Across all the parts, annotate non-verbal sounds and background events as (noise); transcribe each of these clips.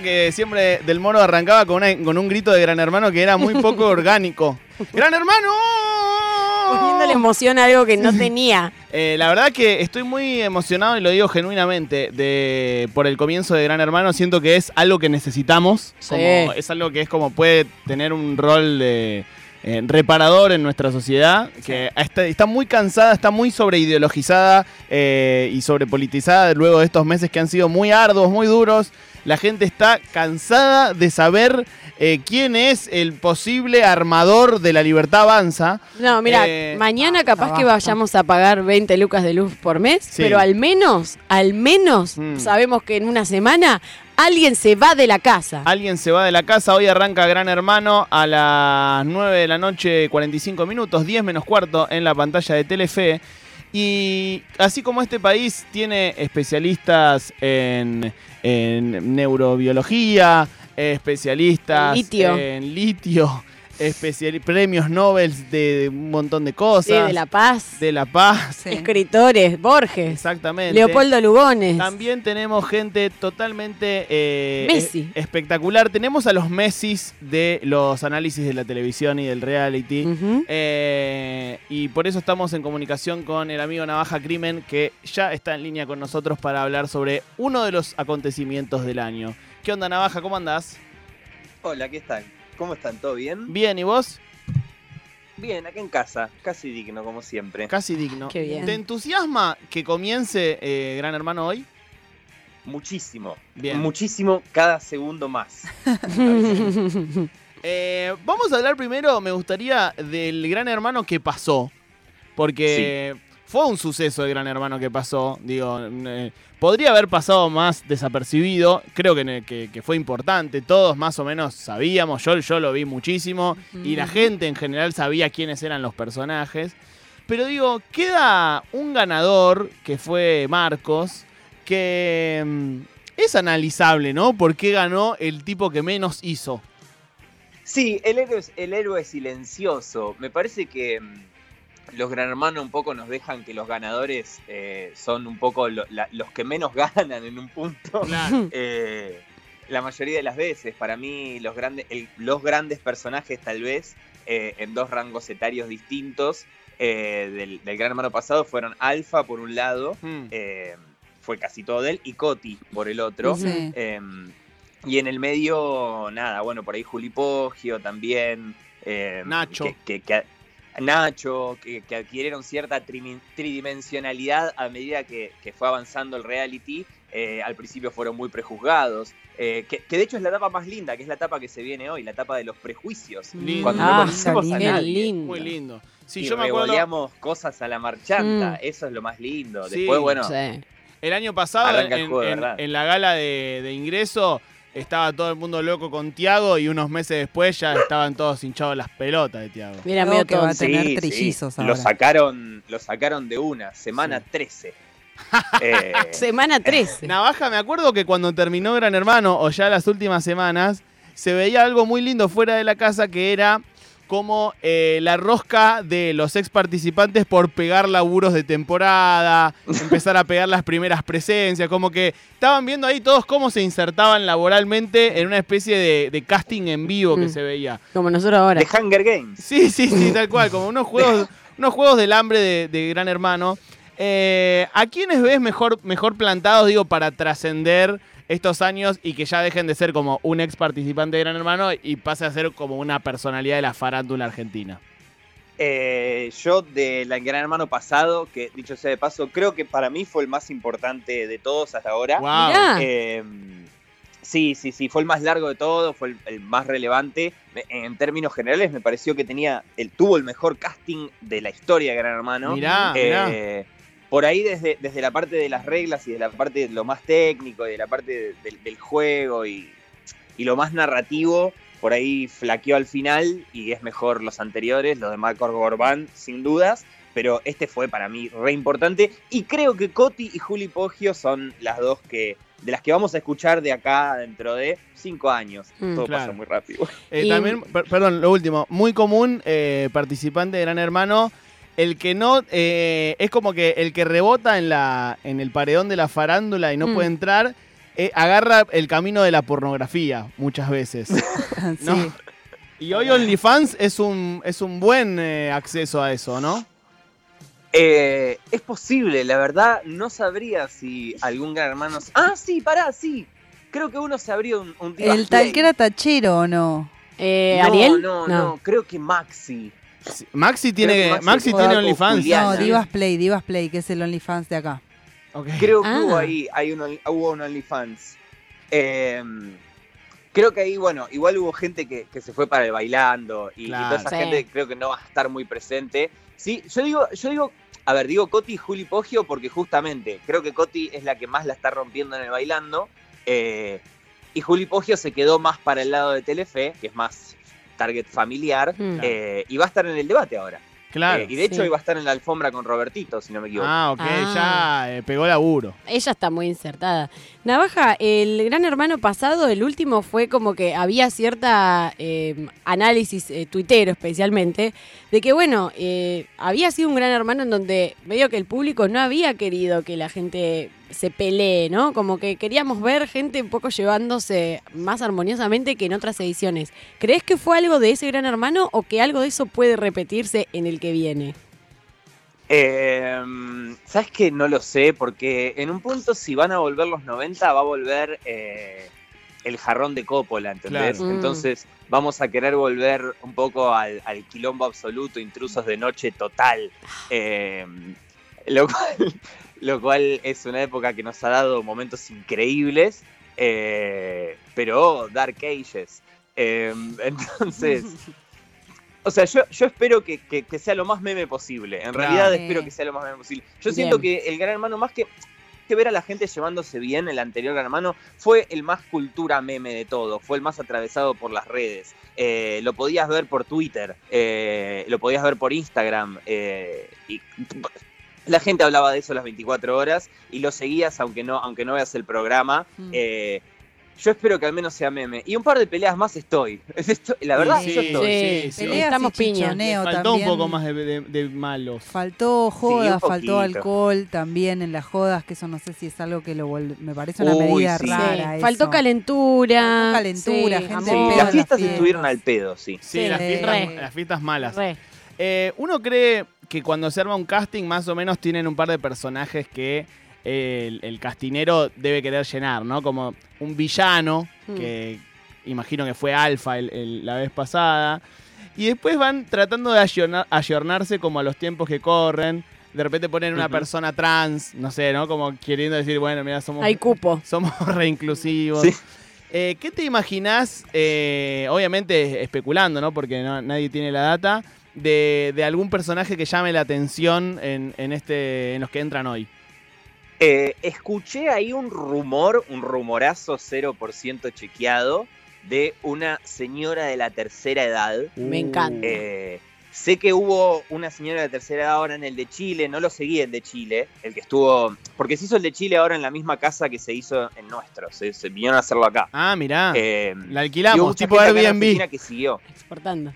que siempre Del Moro arrancaba con, una- con un grito de Gran Hermano que era muy poco (laughs) orgánico. ¡Gran Hermano! Poniéndole emoción a algo que no tenía. (laughs) Eh, la verdad que estoy muy emocionado y lo digo genuinamente de, por el comienzo de Gran Hermano. Siento que es algo que necesitamos. Sí. como- es algo que es como puede tener un rol de eh, reparador en nuestra sociedad. Que está, está muy cansada, está muy sobreideologizada eh, y sobrepolitizada luego de estos meses que han sido muy arduos, muy duros. La gente está cansada de saber eh, quién es el posible armador de la libertad avanza. No, mira, Eh, mañana capaz que vayamos a pagar 20 lucas de luz por mes, Sí. pero al menos, al menos Mm. sabemos que en una semana alguien se va de la casa. Alguien se va de la casa, hoy arranca Gran Hermano a las 9 de la noche, 45 minutos, 10 menos cuarto en la pantalla de Telefe. Y así como este país tiene especialistas en, en neurobiología, especialistas En litio. en litio, especiali- premios Nobel de, un montón de cosas, Sí, de La Paz, de La Paz, Sí. escritores, Borges, exactamente. Leopoldo Lugones. También tenemos gente totalmente eh, Messi. eh, espectacular. Tenemos a los Messis de los análisis de la televisión y del reality. Eh, y por eso estamos en comunicación con el amigo Navaja Crimen, que ya está en línea con nosotros para hablar sobre uno de los acontecimientos del año. ¿Qué onda, Navaja? ¿Cómo andás? Hola, ¿qué tal? ¿Cómo están? ¿Todo bien? Bien, ¿y vos? Bien, acá en casa, casi digno como siempre. Casi digno. Qué bien. ¿Te entusiasma que comience eh, Gran Hermano hoy? Muchísimo, Bien. muchísimo cada segundo más. (laughs) Eh, vamos a hablar primero, me gustaría, del Gran Hermano que pasó. Porque fue un suceso el Gran Hermano que pasó. Digo, eh, podría haber pasado más desapercibido. Creo que, que- que fue importante. Todos más o menos sabíamos. Yo, yo lo vi muchísimo. Y la gente en general sabía quiénes eran los personajes. Pero digo, queda un ganador que fue Marcos. Que mm, es analizable, ¿no? ¿Por qué ganó el tipo que menos hizo? Sí, el héroe, es- el héroe silencioso. Me parece que mm, los Gran Hermanos un poco nos dejan que los ganadores eh, son un poco lo- la- los que menos (laughs) ganan en un punto. Claro. (laughs) Eh, la mayoría de las veces, para mí, los grandes, el- los grandes personajes, tal vez, eh, en dos rangos etarios distintos eh, del, del Gran Hermano pasado, fueron Alfa por un lado, Mm. eh, fue casi todo de él, y Coti por el otro. Sí. Eh, y en el medio, nada, bueno, por ahí Juli Poggio también. eh, Nacho. Que, que- que- Nacho, que, que adquirieron cierta tridimensionalidad a medida que, que fue avanzando el reality. Eh, al principio fueron muy prejuzgados. eh, que, que de hecho es la etapa más linda, que es la etapa que se viene hoy, la etapa de los prejuicios. Lindo. Cuando Ah, no conocemos a nadie. lindo. Muy lindo. Sí, y yo me acuerdo cosas a la marchanta. Mm. Eso es lo más lindo. Sí. Después, bueno, Sí. el año pasado el en, juego, de en- verdad. en la gala de, de ingreso estaba todo el mundo loco con Tiago y unos meses después ya estaban todos hinchados las pelotas de Tiago. Mira, medio que va a tener trillizos Lo ahora. sacaron, lo sacaron de una, semana Sí. 13. (laughs) Eh, Semana 13. (laughs) Navaja, me acuerdo que cuando terminó Gran Hermano o ya las últimas semanas, se veía algo muy lindo fuera de la casa que era como eh, la rosca de los ex participantes por pegar laburos de temporada, (laughs) empezar a pegar las primeras presencias, como que estaban viendo ahí todos cómo se insertaban laboralmente en una especie de, de casting en vivo que Mm. se veía. Como nosotros ahora. de Hunger Games. Sí, sí, sí, tal cual, como unos juegos, (laughs) unos juegos del hambre de, de Gran Hermano. Eh, ¿A quiénes ves mejor, mejor plantados, digo, para trascender estos años y que ya dejen de ser como un ex participante de Gran Hermano y pase a ser como una personalidad de la farándula argentina? Eh, yo del Gran Hermano pasado, que dicho sea de paso, creo que para mí fue el más importante de todos hasta ahora. Wow. Eh, sí, sí, sí, fue el más largo de todos, fue el, el más relevante. En términos generales me pareció que tenía, el, tuvo el mejor casting de la historia de Gran Hermano. Mirá, mirá. Por ahí desde, desde la parte de las reglas y de la parte de lo más técnico y de la parte de- del- del juego y, y lo más narrativo, por ahí flaqueó al final y es mejor los anteriores, los de Marco Gorbán, sin dudas. Pero este fue para mí re importante. Y creo que Coti y Juli Poggio son las dos que. de las que vamos a escuchar de acá dentro de cinco años. Mm. Todo Claro. pasa muy rápido. Eh, Y- También, per- perdón, lo último, muy común, eh, participante de Gran Hermano, el que no, eh, es como que el que rebota en, la, en el paredón de la farándula y no Mm. puede entrar, eh, agarra el camino de la pornografía muchas veces. (laughs) ¿no? Sí. Y hoy OnlyFans es un, es un buen eh, acceso a eso, ¿no? Eh, es posible, la verdad, no sabría si algún gran hermano. Ah, sí, pará, sí. Creo que uno se abrió un, ¿El tal que era tachero o no? Eh, no, ¿Ariel? No, no, creo que Maxi. Maxi tiene, Maxi tiene OnlyFans. No, Diana. Divas Play, Divas Play, que es el OnlyFans de acá. Creo que Ah. hubo ahí, hay un, hubo un OnlyFans. Eh, creo que ahí, bueno, igual hubo gente que, que se fue para el bailando y, toda esa Sí. gente creo que no va a estar muy presente. Sí, yo digo, yo digo, a ver, digo Coti y Juli Poggio porque justamente creo que Coti es la que más la está rompiendo en el bailando. eh, y Juli Poggio se quedó más para el lado de Telefe, que es más target familiar, Mm. eh, y va a estar en el debate ahora. Claro. Eh, y de hecho Sí. iba a estar en la alfombra con Robertito, si no me equivoco. Ah, ok, Ah. ya eh, pegó laburo. Ella está muy insertada. Navaja, el gran hermano pasado, el último, fue como que había cierta eh, análisis eh, tuitero especialmente, de que bueno, eh, había sido un gran hermano en donde medio que el público no había querido que la gente se pelee, ¿no? Como que queríamos ver gente un poco llevándose más armoniosamente que en otras ediciones. ¿Crees que fue algo de ese gran hermano o que algo de eso puede repetirse en el que viene? Eh, ¿Sabes que No lo sé, porque en un punto, si van a volver los 90, va a volver eh, el jarrón de Coppola, ¿entendés? Claro. Entonces, vamos a querer volver un poco al, al quilombo absoluto, intrusos de noche total. Eh, lo, cual, lo cual es una época que nos ha dado momentos increíbles, eh, pero Dark Ages. Eh, (laughs) entonces. O sea, yo, yo espero que, que- que sea lo más meme posible. En realidad Sí. espero que sea lo más meme posible. Yo Bien. siento que el Gran Hermano, más que, que ver a la gente llevándose bien, el anterior Gran Hermano, fue el más cultura meme de todo. Fue el más atravesado por las redes. Eh, lo podías ver por Twitter, eh, lo podías ver por Instagram. eh, y la gente hablaba de eso las 24 horas y lo seguías aunque no, aunque no veas el programa. Mm. Eh, yo espero que al menos sea meme. Y un par de peleas más estoy. (laughs) Esto- la verdad, Sí, yo estoy. sí, sí. Peleas Estamos piña. chichoneo Faltó también. un poco más de, de- de malos. Faltó joda, faltó alcohol también en las jodas, que eso no sé si es algo que lo me parece una Uy, medida sí. rara. Sí, Faltó calentura. Faltó calentura, sí, gente amor. las fiestas las estuvieron al pedo, sí. Sí, Sí, las, fiestas, las fiestas malas. Re. Eh, uno cree que cuando se arma un casting, más o menos tienen un par de personajes que eh, el, el castinero debe querer llenar, ¿no? Como un villano, Mm. que imagino que fue Alfa el- el- la vez pasada. Y después van tratando de ayornar- ayornarse como a los tiempos que corren. De repente ponen una persona trans, no sé, ¿no? Como queriendo decir, bueno, mira, somos, Hay cupo. somos (laughs) reinclusivos. Sí. Eh, ¿Qué te imaginás, eh, obviamente especulando, ¿no? Porque no- nadie tiene la data, de, de algún personaje que llame la atención en, en este, en los que entran hoy? Eh, escuché ahí un rumor, un rumorazo 0% chequeado, de una señora de la tercera edad. Me encanta. Eh, sé que hubo una señora de tercera edad ahora en el de Chile, no lo seguí el de Chile, el que estuvo. Porque se hizo el de Chile ahora en la misma casa que se hizo en nuestro, se, se vinieron a hacerlo acá. Ah, mirá. Eh, la alquilamos, tipo Airbnb. Que siguió. Exportando.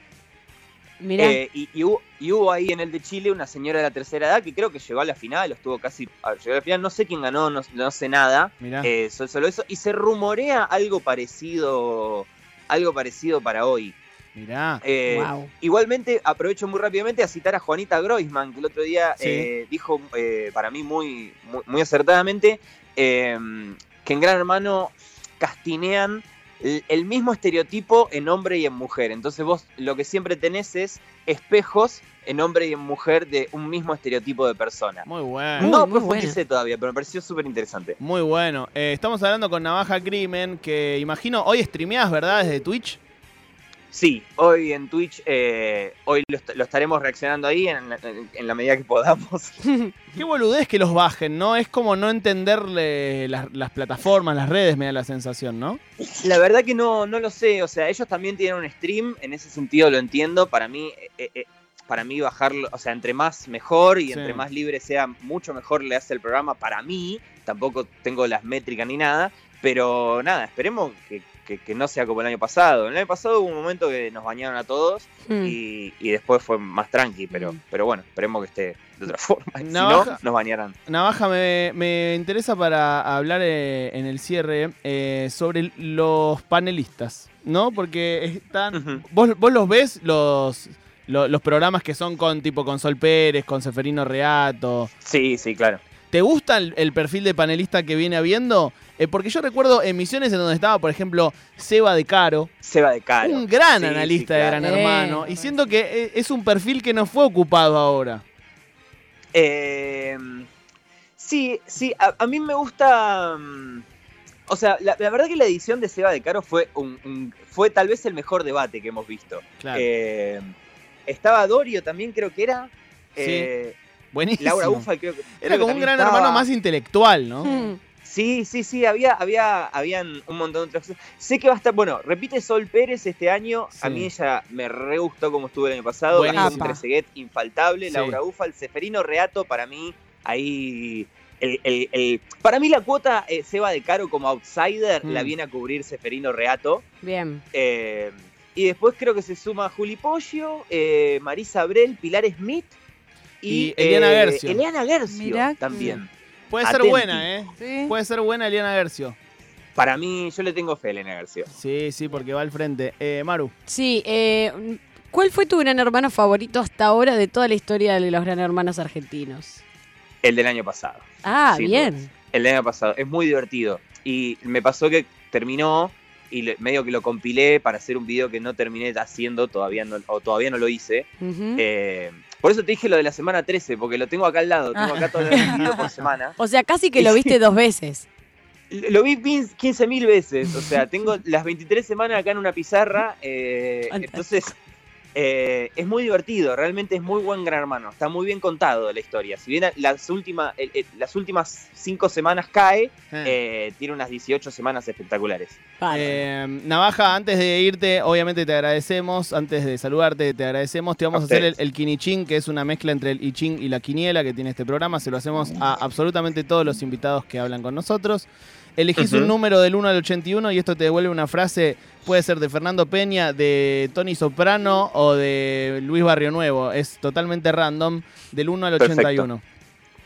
Mirá. Eh, y, y hubo, y hubo ahí en el de Chile una señora de la tercera edad que creo que llegó a la final, estuvo casi. a- Llegó a la final, no sé quién ganó, no, no sé nada. Mirá. eh, so- solo eso. Y se rumorea algo parecido. Algo parecido para hoy. mirá. Eh, wow. Igualmente, aprovecho muy rápidamente a citar a Juanita Groisman, que el otro día Sí. eh, dijo eh, para mí muy, muy, muy acertadamente eh, que en Gran Hermano castinean el, mismo estereotipo en hombre y en mujer. Entonces vos lo que siempre tenés es espejos en hombre y en mujer de un mismo estereotipo de persona. Muy bueno. No muy profundicé todavía, pero me pareció súper interesante. Muy bueno. Eh, estamos hablando con Navaja Crimen, que imagino hoy streameás, ¿verdad? Desde Twitch. Sí, hoy en Twitch, eh, hoy lo, est- lo estaremos reaccionando ahí en, la- en- en la medida que podamos. (laughs) (laughs) Qué boludez que los bajen, ¿no? Es como no entenderle las, las plataformas, las redes, me da la sensación, ¿no? La verdad que no, no lo sé, o sea, ellos también tienen un stream, en ese sentido lo entiendo, para mí, eh, eh, para mí bajarlo, o sea, entre más mejor y Sí. entre más libre sea, mucho mejor le hace el programa para mí, tampoco tengo las métricas ni nada, pero nada, esperemos que, que, que no sea como el año pasado. El año pasado hubo un momento que nos bañaron a todos Mm. y, y después fue más tranqui, pero, Mm. pero bueno, esperemos que esté de otra (laughs) forma. Si no, nos bañarán. Navaja, me, me interesa para hablar eh, en el cierre eh, sobre los panelistas, ¿no? Porque están. ¿Vos, vos los ves, los, lo- los, programas que son con tipo con Sol Pérez, con Seferino Reato? Sí, sí, claro. ¿Te gusta el, el perfil de panelista que viene habiendo? Eh, porque yo recuerdo emisiones en donde estaba, por ejemplo, Seba de Caro, Seba de Caro. un gran Sí, analista sí, de. Gran Eh, Hermano, y siento que eh, es un perfil que no fue ocupado ahora. Eh, sí, sí, a, a mí me gusta. mm, O sea, la, la verdad que la edición de Seba de Caro fue un, un- fue tal vez el mejor debate que hemos visto. Claro. Eh, estaba Dorio también, creo que era. Eh, Buenísimo. Laura Ufal, creo que. Era creo que como un gran estaba. hermano más intelectual, ¿no? Mm. Sí, sí, sí, había, había, habían un montón de otras cosas. Sé que va a estar, bueno, repite Sol Pérez este año. A mí ella me re gustó como estuvo el año pasado. Trezeguet, infaltable. Sí. Laura Ufal, Seferino Reato, para mí, ahí. El, el- el- para mí la cuota eh, Seba de Caro como outsider Mm. la viene a cubrir Seferino Reato. Bien. Eh, y después creo que se suma Juli Pollo, eh, Marisa Abrel, Pilar Smith y, Y Eliana eh, Gercio. Eliana Gercio Mirá que- también. Puede ser buena, ¿eh? Sí. Puede ser buena Eliana Gercio. Para mí, yo le tengo fe a Eliana Gercio. Sí, sí, porque va al frente. Eh, Maru. Sí, eh, ¿cuál fue tu gran hermano favorito hasta ahora de toda la historia de los gran hermanos argentinos? El del año pasado. Ah, bien. El del año pasado. Es muy divertido. Y me pasó que terminó y medio que lo compilé para hacer un video que no terminé haciendo, todavía no, o todavía no lo hice. Eh, por eso te dije lo de la semana 13, porque lo tengo acá al lado. Tengo acá todo el video por (laughs) semana. O sea, casi que lo viste dos veces. Lo vi 15 mil veces. O sea, (laughs) tengo las 23 semanas acá en una pizarra. eh, entonces, eh, es muy divertido. Realmente es muy buen gran hermano. Está muy bien contado la historia. Si bien las, últimas el- el- las últimas 5 semanas cae, eh, tiene unas 18 semanas espectaculares. Vale. Eh, Navaja, antes de irte, obviamente te agradecemos. Antes de saludarte, te agradecemos. Te vamos a, A hacer el, el Quinichín, que es una mezcla entre el I Ching y la quiniela que tiene este programa. Se lo hacemos a absolutamente todos los invitados que hablan con nosotros. Elegís un Ujú. número del 1 al 81 y esto te devuelve una frase. Puede ser de Fernando Peña, de Tony Soprano o de Luis Barrio Nuevo. Es totalmente random. Del 1 al Perfecto. 81.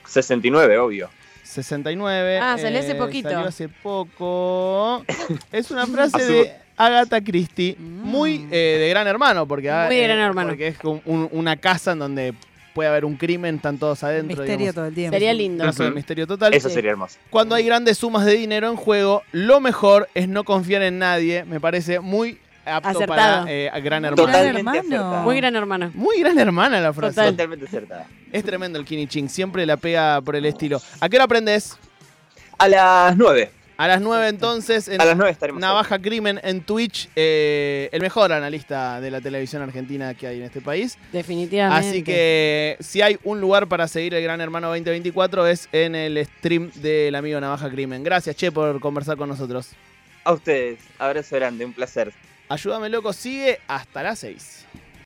69, obvio. 69. Ah, salió hace poquito. Salió hace poco. (coughs) Es una frase de Agatha Christie, Mm. muy eh, de gran hermano, porque, ah, Muy de eh, Gran Hermano. porque es como un- una casa en donde puede haber un crimen, están todos adentro. Misterio digamos. todo el tiempo. Sería lindo. Ujú. misterio total. Eso sería hermoso. Cuando hay grandes sumas de dinero en juego, lo mejor es no confiar en nadie. Me parece muy apto Acertado. para eh, gran hermano. Totalmente hermano. acertado. Muy gran hermano. Muy gran hermana la frase. Total. Totalmente acertada. Es tremendo el Kiniching, siempre la pega por el estilo. ¿A qué hora aprendes? A las 9. A las 9 entonces en A las 9 estaremos. Navaja Crimen en Twitch, eh, el mejor analista de la televisión argentina que hay en este país. Definitivamente. Así que si hay un lugar para seguir el Gran Hermano 2024 es en el stream del amigo Navaja Crimen. Gracias, Che, por conversar con nosotros. A ustedes. Abrazo grande, un placer. Ayúdame, loco, sigue hasta las 6.